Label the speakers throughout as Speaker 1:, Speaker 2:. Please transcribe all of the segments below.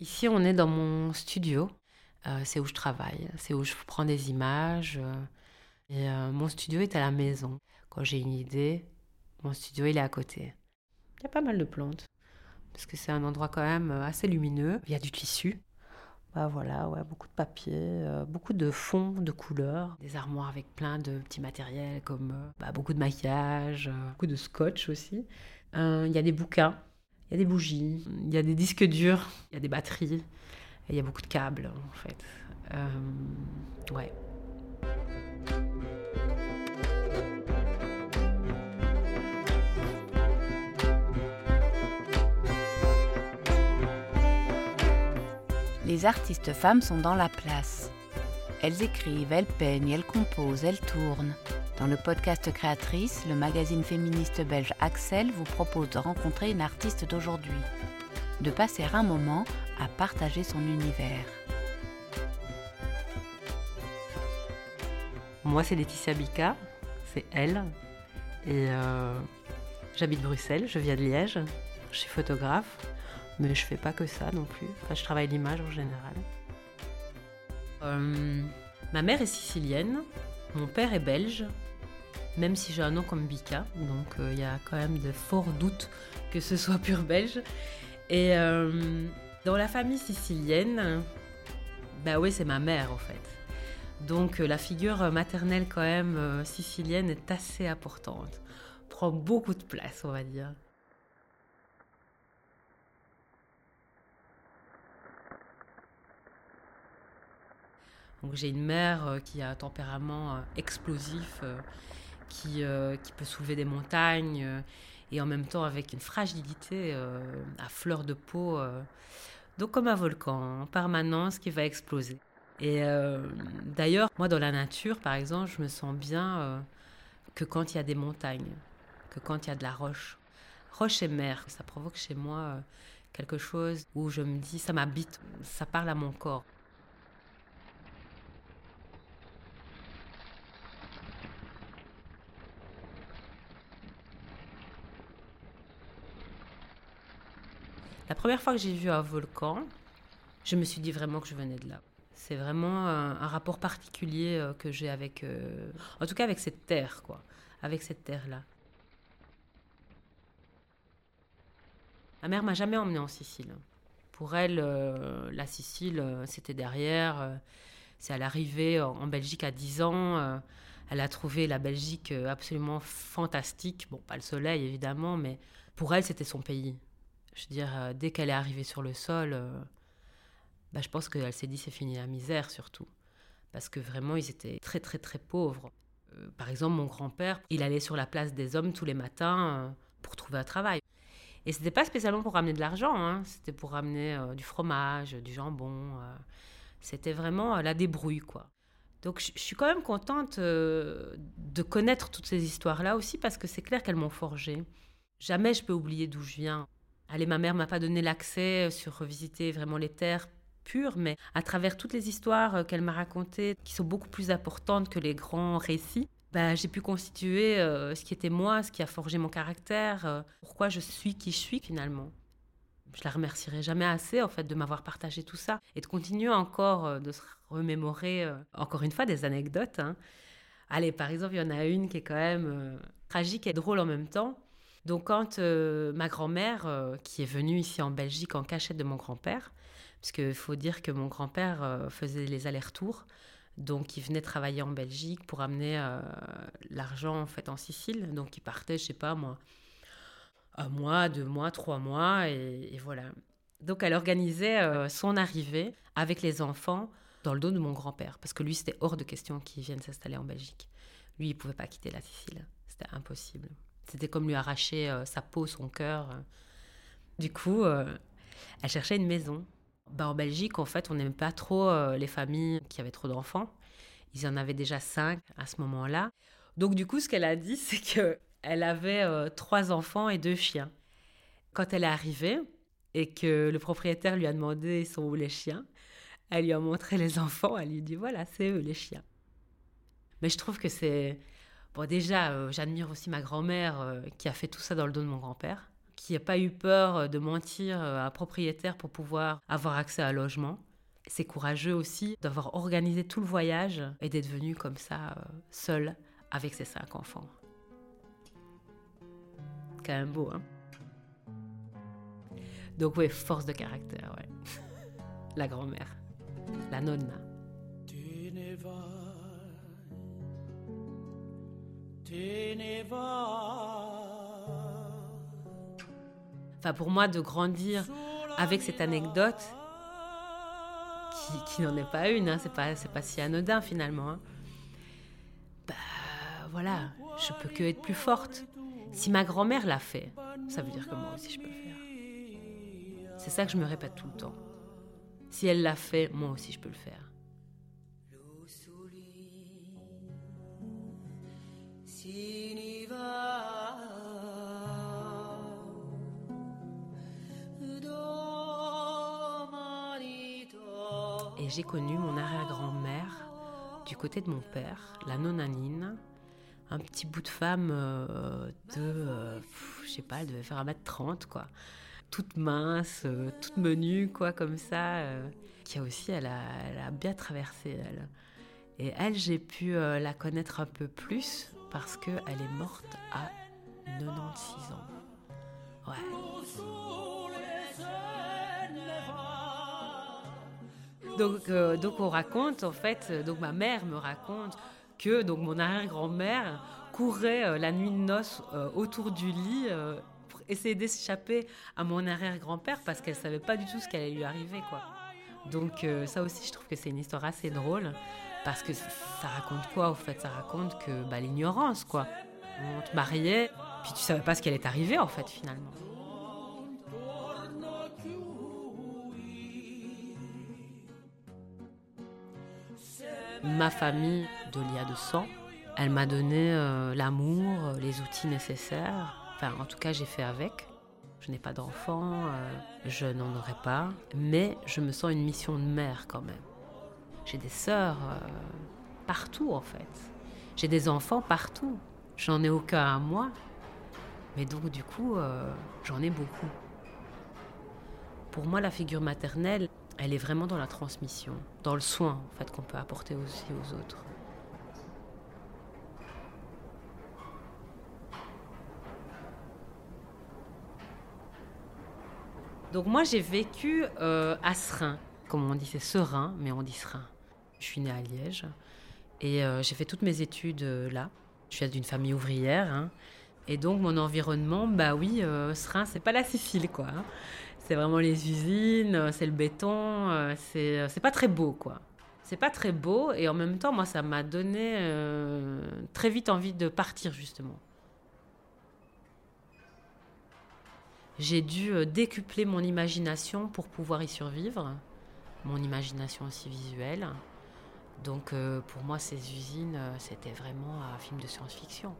Speaker 1: Ici, on est dans mon studio. Euh, c'est où je travaille, c'est où je prends des images. euh, et euh, mon studio est à la maison. Quand j'ai une idée, mon studio il est à côté. Il y a pas mal de plantes parce que c'est un endroit quand même assez lumineux. Il y a du tissu. Bah voilà, ouais, beaucoup de papier, euh, beaucoup de fonds, de couleurs, des armoires avec plein de petits matériels comme bah, beaucoup de maquillage, beaucoup de scotch aussi. Il y a des bouquins, il y a des bougies, il y a des disques durs, il y a des batteries, il y a beaucoup de câbles en fait. Euh, ouais.
Speaker 2: Les artistes femmes sont dans la place. Elles écrivent, elles peignent, elles composent, elles tournent. Dans le podcast Créatrice, le magazine féministe belge Axel vous propose de rencontrer une artiste d'aujourd'hui, de passer un moment à partager son univers.
Speaker 1: Moi, c'est Laetitia Bika, c'est elle. Et euh, j'habite Bruxelles, je viens de Liège, je suis photographe, mais je fais pas que ça non plus. Je travaille l'image en général. Euh, ma mère est sicilienne, mon père est belge, même si j'ai un nom comme Bika, donc euh, il y a quand même de forts doutes que ce soit pur belge. Et euh, dans la famille sicilienne, bah oui, c'est ma mère en fait. Donc euh, la figure maternelle quand même sicilienne est assez importante. Prend beaucoup de place, on va dire. Donc j'ai une mère qui a un tempérament explosif, qui, euh, qui peut soulever des montagnes, euh, et en même temps avec une fragilité euh, à fleur de peau. donc comme un volcan en permanence qui va exploser. Et d'ailleurs, moi dans la nature, par exemple, je me sens bien que quand il y a des montagnes, que quand il y a de la roche. Roche et mer, ça provoque chez moi quelque chose où je me dis, ça m'habite, ça parle à mon corps. La première fois que j'ai vu un volcan, je me suis dit vraiment que je venais de là. C'est vraiment un, un rapport particulier euh, que j'ai avec, euh, en tout cas avec cette terre, quoi, avec cette terre-là. Ma mère m'a jamais emmenée en Sicile. Pour elle, euh, la Sicile, euh, c'était derrière. euh, c'est à l'arrivée en, en Belgique à 10 ans. euh, elle a trouvé la Belgique euh, absolument fantastique. Bon, pas le soleil évidemment, mais pour elle, c'était son pays. Je veux dire, euh, dès qu'elle est arrivée sur le sol, euh, bah, je pense qu'elle s'est dit c'est fini la misère surtout. Parce que vraiment, ils étaient très très très pauvres. Euh, par exemple, mon grand-père, il allait sur la place des hommes tous les matins pour trouver un travail. Et c'était pas spécialement pour ramener de l'argent, hein, c'était pour ramener du fromage, du jambon. c'était vraiment la débrouille, quoi. Donc je suis quand même contente de connaître toutes ces histoires-là aussi parce que c'est clair qu'elles m'ont forgée. Jamais je peux oublier d'où je viens. Allez, ma mère m'a pas donné l'accès sur revisiter vraiment les terres pures, mais à travers toutes les histoires euh, qu'elle m'a racontées, qui sont beaucoup plus importantes que les grands récits, bah, j'ai pu constituer euh, ce qui était moi, ce qui a forgé mon caractère, euh, pourquoi je suis qui je suis finalement. Je la remercierai jamais assez en fait de m'avoir partagé tout ça et de continuer encore euh, de se remémorer euh, encore une fois des anecdotes. hein. Allez, par exemple, il y en a une qui est quand même euh, tragique et drôle en même temps. Donc quand euh, ma grand-mère, euh, qui est venue ici en Belgique en cachette de mon grand-père, parce qu'il faut dire que mon grand-père euh, faisait les allers-retours, donc il venait travailler en Belgique pour amener l'argent en fait en Sicile, donc il partait, je sais pas moi, un mois, deux mois, trois mois, et, et voilà. Donc elle organisait son arrivée avec les enfants dans le dos de mon grand-père, parce que lui c'était hors de question qu'il vienne s'installer en Belgique. Lui il pouvait pas quitter la Sicile, c'était impossible. C'était comme lui arracher euh, sa peau, son cœur. Du coup, euh, elle cherchait une maison. Bah, en Belgique, en fait, on n'aime pas trop euh, les familles qui avaient trop d'enfants. Ils en avaient déjà cinq à ce moment-là. Donc, du coup, ce qu'elle a dit, c'est que elle avait euh, trois enfants et deux chiens. Quand elle est arrivée et que le propriétaire lui a demandé sont où les chiens, elle lui a montré les enfants. Elle lui dit voilà, c'est eux les chiens. Mais je trouve que c'est Bon, déjà, euh, j'admire aussi ma grand-mère euh, qui a fait tout ça dans le dos de mon grand-père, qui n'a pas eu peur de mentir à un propriétaire pour pouvoir avoir accès à un logement. C'est courageux aussi d'avoir organisé tout le voyage et d'être venu comme ça, euh, seul, avec ses cinq enfants. Quand même beau, hein Donc oui, force de caractère, ouais. La grand-mère, la nonna. Pour moi, de grandir avec cette anecdote, qui, n'en est pas une, hein, c'est pas, pas si anodin finalement. Hein. Bah voilà, je peux que être plus forte. Si ma grand-mère l'a fait, ça veut dire que moi aussi je peux le faire. C'est ça que je me répète tout le temps. Si elle l'a fait, moi aussi je peux le faire. Et j'ai connu mon arrière-grand-mère du côté de mon père, la nonanine, un petit bout de femme euh, de, euh, je sais pas, elle devait faire 1m30, quoi. Toute mince, euh, toute menue, quoi, comme ça, qui a aussi, elle a, elle a, bien traversé, elle. Et elle, j'ai pu la connaître un peu plus parce qu'elle est morte à 96 ans. Ouais. Donc, euh, donc on raconte, en fait, euh, donc ma mère me raconte que donc mon arrière-grand-mère courait euh, la nuit de noces autour du lit pour essayer d'échapper à mon arrière-grand-père parce qu'elle savait pas du tout ce qui allait lui arriver, quoi. Donc ça aussi, je trouve que c'est une histoire assez drôle parce que ça raconte quoi, au fait? Ça raconte que bah, l'ignorance, quoi. On te mariait, puis tu savais pas ce qui allait t'arriver, en fait, finalement. ma famille de l'IA de sang. Elle m'a donné euh, l'amour, euh, les outils nécessaires. Enfin, en tout cas, j'ai fait avec. Je n'ai pas d'enfant, euh, je n'en aurai pas, mais je me sens une mission de mère quand même. J'ai des sœurs partout en fait. J'ai des enfants partout. J'en ai aucun à moi, mais donc du coup, j'en ai beaucoup. Pour moi, la figure maternelle, elle est vraiment dans la transmission, dans le soin en fait qu'on peut apporter aussi aux autres. Donc moi j'ai vécu euh, à Serein, comme on dit c'est Serein, mais on dit Serein. Je suis née à Liège et euh, j'ai fait toutes mes études euh, là. Je suis d'une famille ouvrière hein. et donc mon environnement, bah oui, Serein c'est pas la Sicile quoi. Hein. C'est vraiment les usines, euh, c'est le béton, euh, euh, c'est pas très beau, quoi. C'est pas très beau, et en même temps, moi, ça m'a donné très vite envie de partir, justement. J'ai dû décupler mon imagination pour pouvoir y survivre, mon imagination aussi visuelle. Donc pour moi, ces usines, c'était vraiment un film de science-fiction.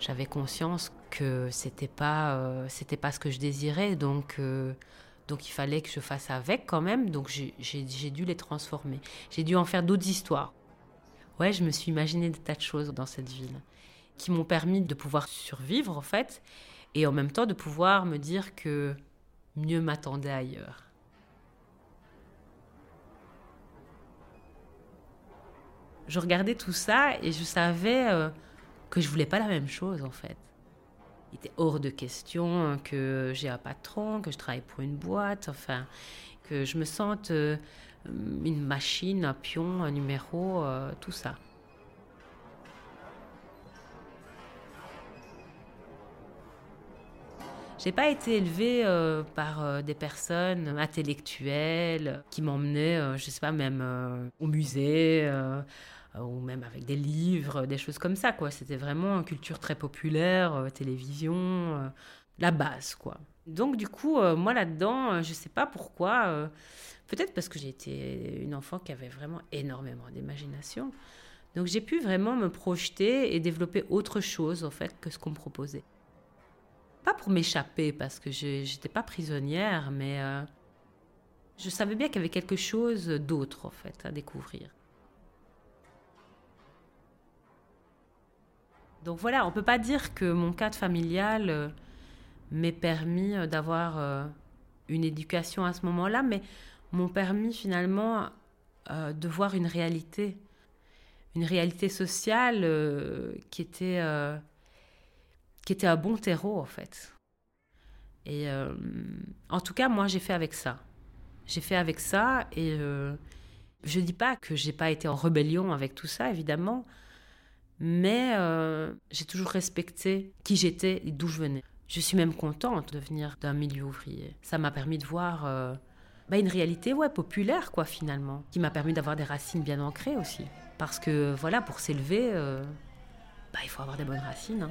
Speaker 1: j'avais conscience que c'était pas euh, c'était pas ce que je désirais donc euh, donc il fallait que je fasse avec quand même. Donc j'ai dû les transformer. J'ai dû en faire d'autres histoires. Ouais je me suis imaginé des tas de choses dans cette ville qui m'ont permis de pouvoir survivre en fait et en même temps de pouvoir me dire que mieux m'attendait ailleurs je regardais tout ça et je savais euh, que je voulais pas la même chose en fait. Il était hors de question que j'ai un patron, que je travaille pour une boîte, enfin, que je me sente euh, une machine, un pion, un numéro, euh, tout ça. J'ai pas été élevée euh, par des personnes intellectuelles qui m'emmenaient, je sais pas, même au musée euh, ou même avec des livres, des choses comme ça, quoi. C'était vraiment une culture très populaire, euh, télévision, euh, la base, quoi. Donc, du coup, moi, là-dedans, je sais pas pourquoi, peut-être parce que j'ai été une enfant qui avait vraiment énormément d'imagination. Donc, j'ai pu vraiment me projeter et développer autre chose, en fait, que ce qu'on me proposait. Pas pour m'échapper, parce que je n'étais pas prisonnière, mais Je savais bien qu'il y avait quelque chose d'autre, en fait, à découvrir. Donc voilà, on ne peut pas dire que mon cadre familial euh, m'ait permis euh, d'avoir euh, une éducation à ce moment-là, mais m'ont permis finalement de voir une réalité, une réalité sociale qui était qui était un bon terreau en fait. Et en tout cas, moi, j'ai fait avec ça. J'ai fait avec ça et je dis pas que j'ai pas été en rébellion avec tout ça, évidemment. Mais euh, j'ai toujours respecté qui j'étais et d'où je venais. Je suis même contente de venir d'un milieu ouvrier. Ça m'a permis de voir euh, bah, une réalité ouais, populaire, quoi, finalement, qui m'a permis d'avoir des racines bien ancrées aussi. Parce que, voilà, pour s'élever, euh, bah, il faut avoir des bonnes racines. Hein.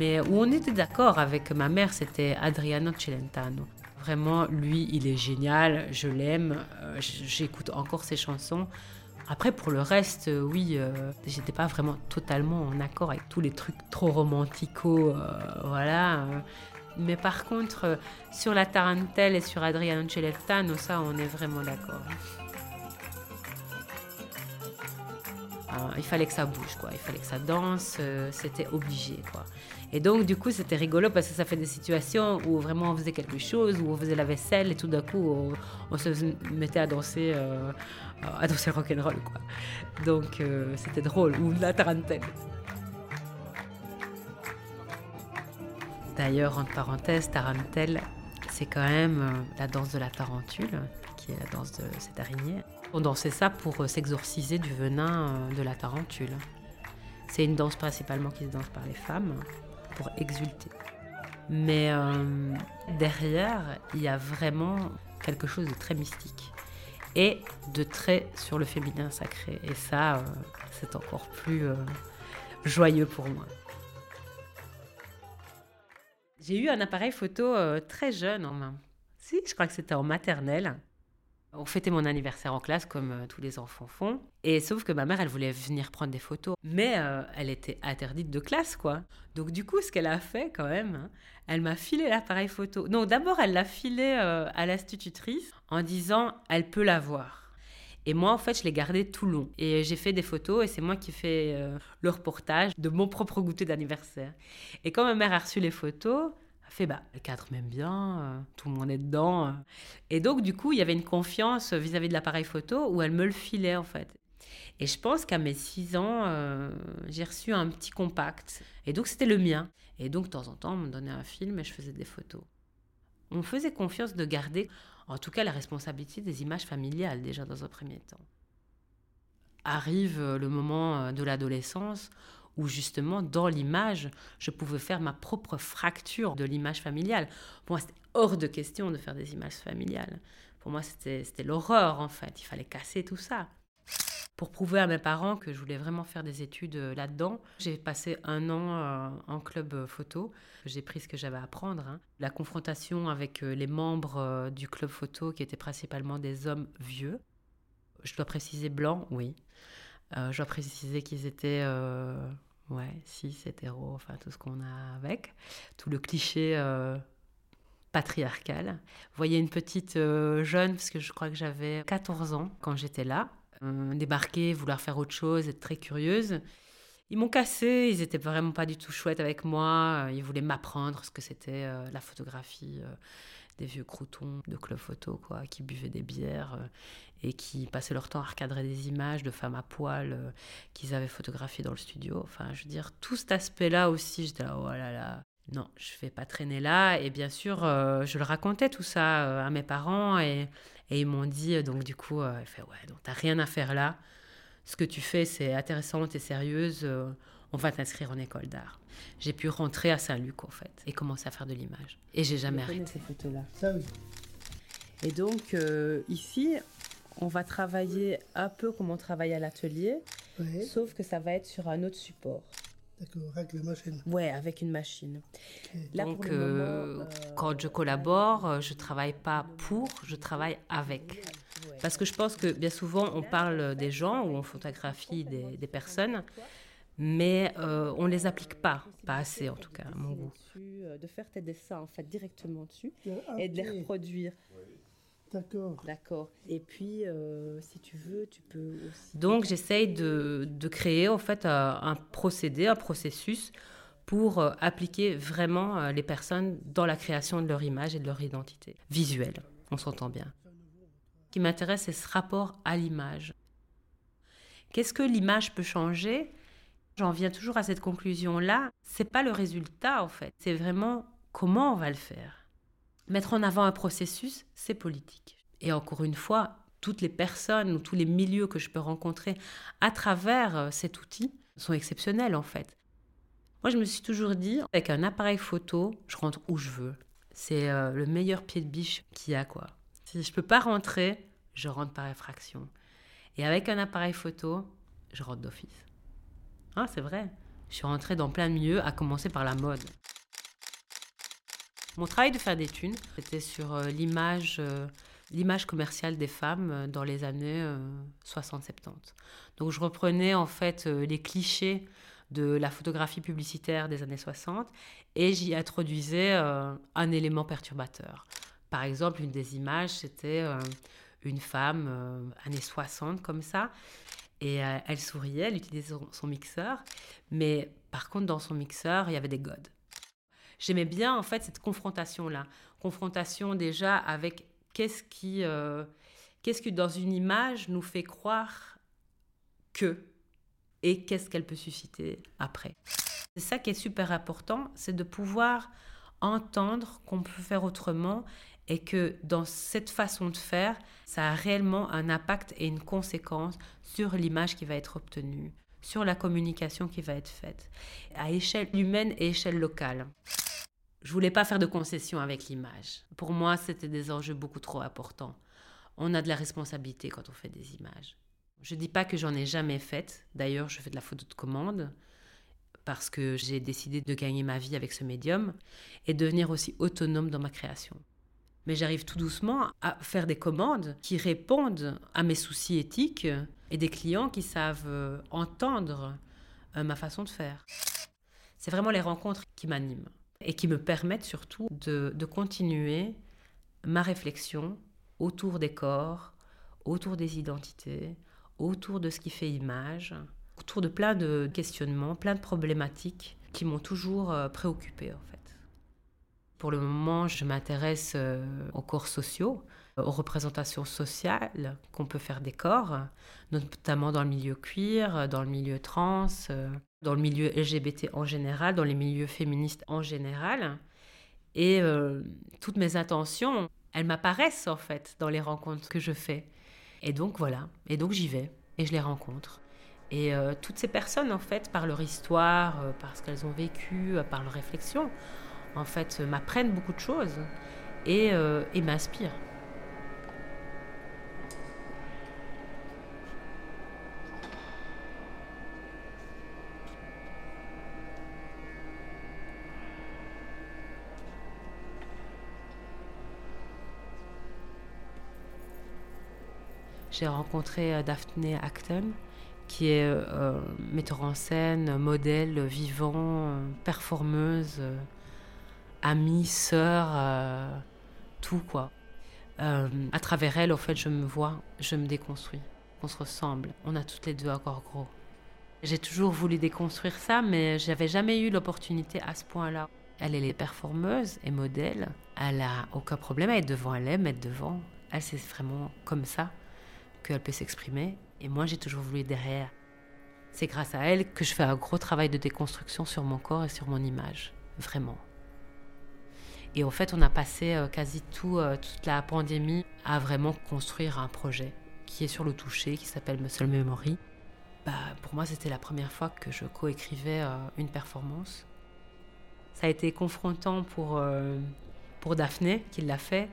Speaker 1: Mais où on était d'accord avec ma mère, c'était Adriano Celentano. Vraiment, lui, il est génial, je l'aime, euh, j'écoute encore ses chansons. Après, pour le reste, euh, oui, euh, j'étais pas vraiment totalement en accord avec tous les trucs trop romantico, voilà. Mais par contre, sur la Tarantelle et sur Adriano Celentano, ça, on est vraiment d'accord. il fallait que ça bouge, quoi. Il fallait que ça danse, c'était obligé, quoi. Et donc, du coup, c'était rigolo parce que ça fait des situations où vraiment on faisait quelque chose, où on faisait la vaisselle et tout d'un coup, on, se mettait à danser, euh, à danser rock'n'roll, quoi. Donc, euh, c'était drôle. Ou la tarentelle. D'ailleurs, entre parenthèses, tarentelle, c'est quand même euh, la danse de la tarentule, qui est la danse de cette araignée. On dansait ça pour s'exorciser du venin de la tarentule. C'est une danse principalement qui se danse par les femmes pour exulter. Mais euh, derrière, il y a vraiment quelque chose de très mystique et de très sur le féminin sacré. Et ça, euh, c'est encore plus euh, joyeux pour moi. J'ai eu un appareil photo très jeune en main. Si, je crois que c'était en maternelle. On fêtait mon anniversaire en classe comme euh, tous les enfants font. Et sauf que ma mère, elle voulait venir prendre des photos. Mais euh, elle était interdite de classe, quoi. Donc du coup, ce qu'elle a fait quand même, hein, elle m'a filé l'appareil photo. Non, d'abord, elle l'a filé euh, à l'institutrice en disant, elle peut l'avoir. Et moi, en fait, je l'ai gardé tout long. Et j'ai fait des photos et c'est moi qui fais le reportage de mon propre goûter d'anniversaire. Et quand ma mère a reçu les photos, fait bah, le cadre m'aime bien, euh, tout le monde est dedans. Euh. Et donc, du coup, il y avait une confiance vis-à-vis de l'appareil photo où elle me le filait en fait. Et je pense qu'à mes 6 ans, euh, j'ai reçu un petit compact. Et donc, c'était le mien. Et donc, de temps en temps, on me donnait un film et je faisais des photos. On faisait confiance de garder, en tout cas, la responsabilité des images familiales, déjà dans un premier temps. Arrive le moment de l'adolescence où justement, dans l'image, je pouvais faire ma propre fracture de l'image familiale. Pour moi, c'était hors de question de faire des images familiales. Pour moi, c'était l'horreur, en fait. Il fallait casser tout ça. Pour prouver à mes parents que je voulais vraiment faire des études euh, là-dedans, j'ai passé un an euh, en club euh, photo. J'ai pris ce que j'avais à apprendre. Hein. La confrontation avec les membres du club photo, qui étaient principalement des hommes vieux. Je dois préciser blancs, oui. je dois préciser qu'ils étaient Ouais, cis, hétéro, enfin tout ce qu'on a avec. Tout le cliché euh, patriarcal. Vous voyez une petite euh, jeune, parce que je crois que j'avais 14 ans quand j'étais là, euh, débarquer, vouloir faire autre chose, être très curieuse. Ils m'ont cassé, ils étaient vraiment pas du tout chouettes avec moi. Ils voulaient m'apprendre ce que c'était la photographie des vieux croutons de club photo, quoi, qui buvaient des bières et qui passaient leur temps à recadrer des images de femmes à poil euh, qu'ils avaient photographiées dans le studio. Enfin, je veux dire, tout cet aspect-là aussi, j'étais là, oh là là, non, je vais pas traîner là. Et bien sûr, euh, je le racontais tout ça euh, à mes parents et, et ils m'ont dit, donc du coup, il fait, ouais, donc t'as rien à faire là. Ce que tu fais, c'est intéressant, t'es sérieuse, on va t'inscrire en école d'art. J'ai pu rentrer à Saint-Luc, en fait, et commencer à faire de l'image. Et j'ai jamais arrêté. ces photos-là. Ça, oui. Et donc, ici, on va travailler un peu comme on travaille à l'atelier, sauf que ça va être sur un autre support.
Speaker 3: D'accord, avec la machine.
Speaker 1: Ouais, avec une machine. Donc, euh, euh, quand je collabore, euh, je travaille pas pour, je travaille avec. Parce que je pense que bien souvent, on parle des gens ou on photographie des, personnes, mais euh, on ne les applique pas, pas assez en tout cas, à mon goût.
Speaker 4: De faire tes dessins en fait directement dessus et de les reproduire.
Speaker 3: D'accord.
Speaker 4: D'accord. Et puis, euh, si tu veux, tu peux aussi.
Speaker 1: Donc, j'essaye de, de, créer en fait un, procédé, un processus pour appliquer vraiment les personnes dans la création de leur image et de leur identité visuelle. On s'entend bien qui m'intéresse, c'est ce rapport à l'image. Qu'est-ce que l'image peut changer? J'en viens toujours à cette conclusion-là. C'est pas le résultat, en fait. C'est vraiment comment on va le faire. Mettre en avant un processus, c'est politique. Et encore une fois, toutes les personnes ou tous les milieux que je peux rencontrer à travers euh, cet outil sont exceptionnels, en fait. Moi, je me suis toujours dit, avec un appareil photo, je rentre où je veux. C'est euh, le meilleur pied de biche qu'il y a, quoi. Si je peux pas rentrer, je rentre par effraction. Et avec un appareil photo, je rentre d'office. Ah, c'est vrai. Je suis rentrée dans plein de milieux, à commencer par la mode. Mon travail de faire des thunes, c'était sur euh, l'image, euh, l'image commerciale des femmes euh, dans les années 60-70. Donc je reprenais en fait les clichés de la photographie publicitaire des années 60 et j'y introduisais un élément perturbateur. Par exemple, une des images, c'était une femme, années 60, comme ça, et elle souriait, elle utilisait son, mixeur, mais par contre, dans son mixeur, il y avait des godes. J'aimais bien, en fait, cette confrontation-là. Confrontation déjà avec qu'est-ce qui, qu'est-ce que dans une image nous fait croire que, et qu'est-ce qu'elle peut susciter après. C'est ça qui est super important, c'est de pouvoir entendre qu'on peut faire autrement et que dans cette façon de faire, ça a réellement un impact et une conséquence sur l'image qui va être obtenue, sur la communication qui va être faite, à échelle humaine et échelle locale. Je voulais pas faire de concessions avec l'image. Pour moi, c'était des enjeux beaucoup trop importants. On a de la responsabilité quand on fait des images. Je dis pas que j'en ai jamais fait. D'ailleurs, je fais de la photo de commande parce que j'ai décidé de gagner ma vie avec ce médium et devenir aussi autonome dans ma création mais j'arrive tout doucement à faire des commandes qui répondent à mes soucis éthiques et des clients qui savent euh, entendre euh, ma façon de faire. C'est vraiment les rencontres qui m'animent et qui me permettent surtout de, continuer ma réflexion autour des corps, autour des identités, autour de ce qui fait image, autour de plein de questionnements, plein de problématiques qui m'ont toujours euh, préoccupée en fait. Pour le moment, je m'intéresse euh, aux corps sociaux, aux représentations sociales qu'on peut faire des corps, notamment dans le milieu cuir, dans le milieu trans, euh, dans le milieu LGBT en général, dans les milieux féministes en général. Et euh, toutes mes intentions, elles m'apparaissent en fait dans les rencontres que je fais. Et donc voilà, et donc j'y vais et je les rencontre. Et toutes ces personnes, en fait, par leur histoire, par ce qu'elles ont vécu, par leur réflexion, en fait, m'apprennent beaucoup de choses et, euh, et m'inspirent. J'ai rencontré euh, Daphne Acton, qui est euh, metteur en scène, modèle vivant, performeuse amie, sœur, euh, tout quoi. Euh, à travers elle, au fait, je me vois, je me déconstruis. On se ressemble. On a toutes les deux encore gros. J'ai toujours voulu déconstruire ça, mais j'avais jamais eu l'opportunité à ce point-là. Elle, est performeuse et modèle. Elle a aucun problème à être devant. Elle aime être devant. Elle, c'est vraiment comme ça qu'elle peut s'exprimer. Et moi, j'ai toujours voulu derrière. C'est grâce à elle que je fais un gros travail de déconstruction sur mon corps et sur mon image. Vraiment. Et en fait, on a passé euh, quasi tout, euh, toute la pandémie à vraiment construire un projet qui est sur le toucher, qui s'appelle Muscle Memory. Bah, pour moi, c'était la première fois que je coécrivais euh, une performance. Ça a été confrontant pour, pour Daphné, qui l'a fait,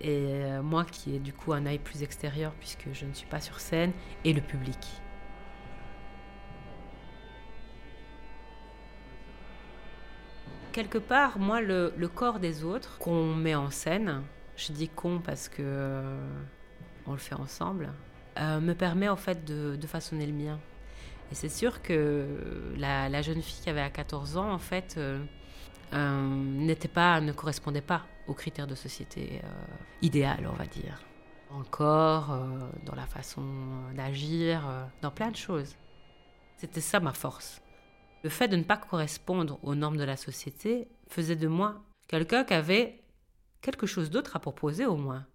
Speaker 1: et moi qui ai du coup un œil plus extérieur puisque je ne suis pas sur scène, et le public. quelque part, moi, le, corps des autres qu'on met en scène, je dis con parce que on le fait ensemble, euh, me permet en fait de, façonner le mien. Et c'est sûr que la, jeune fille qui avait à 14 ans, en fait, euh, euh, n'était pas, ne correspondait pas aux critères de société idéal, on va dire. Encore dans la façon d'agir, dans plein de choses. C'était ça ma force. Le fait de ne pas correspondre aux normes de la société faisait de moi quelqu'un qui avait quelque chose d'autre à proposer au moins.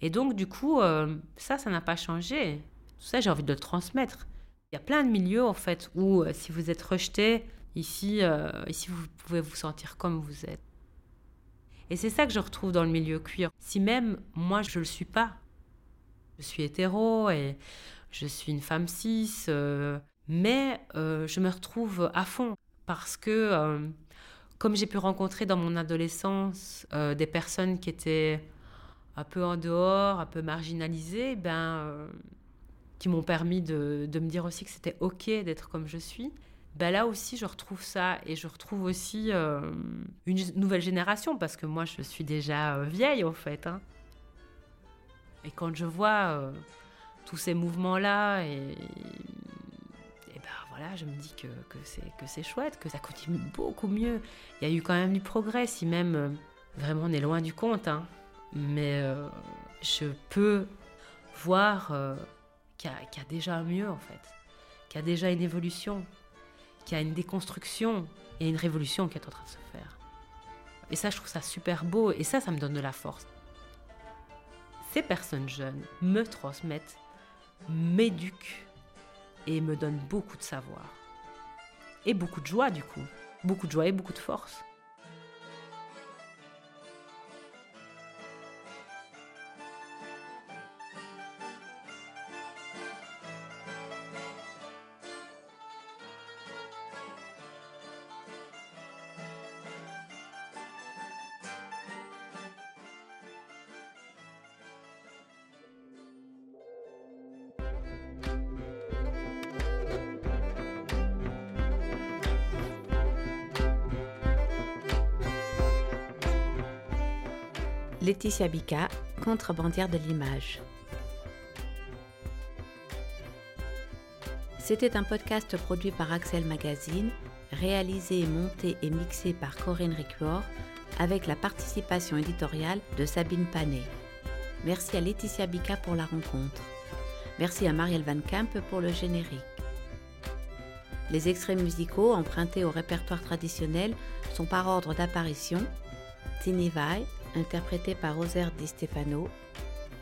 Speaker 1: Et donc, du coup, euh, ça, ça n'a pas changé. Tout ça, j'ai envie de le transmettre. Il y a plein de milieux, en fait, où euh, si vous êtes rejeté, ici, euh, ici, vous pouvez vous sentir comme vous êtes. Et c'est ça que je retrouve dans le milieu cuir. Si même moi, je ne le suis pas, je suis hétéro et je suis une femme cis, mais je me retrouve à fond parce que, comme j'ai pu rencontrer dans mon adolescence des personnes qui étaient un peu en dehors, un peu marginalisés, ben, euh, qui m'ont permis de, de, me dire aussi que c'était OK d'être comme je suis. Ben là aussi, je retrouve ça et je retrouve aussi euh, une nouvelle génération parce que moi, je suis déjà euh, vieille en fait. Hein. Et quand je vois tous ces mouvements-là et, et ben voilà, je me dis que, que c'est chouette, que ça continue beaucoup mieux. Il y a eu quand même du progrès, si même vraiment on est loin du compte. Hein mais euh, je peux voir euh, qu'il y, a déjà mieux en fait, qu'il y a déjà une évolution, qu'il y a une déconstruction et une révolution qui est en train de se faire. Et ça, je trouve ça super beau et ça, ça me donne de la force. Ces personnes jeunes me transmettent, m'éduquent et me donnent beaucoup de savoir. Et beaucoup de joie du coup. Beaucoup de joie et beaucoup de force.
Speaker 2: Laetitia Bica, contrebandière de l'image. C'était un podcast produit par Axel Magazine, réalisé, monté et mixé par Corinne Ricuor, avec la participation éditoriale de Sabine Panet. Merci à Laetitia Bica pour la rencontre. Merci à Marielle Van Camp pour le générique. Les extraits musicaux empruntés au répertoire traditionnel sont par ordre d'apparition Tinivai, interprétée par Rosaire Di Stefano,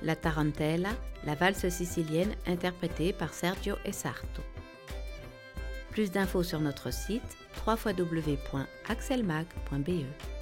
Speaker 2: La Tarantella, la valse sicilienne interprétée par Sergio Esarto. Plus d'infos sur notre site www.axelmag.be.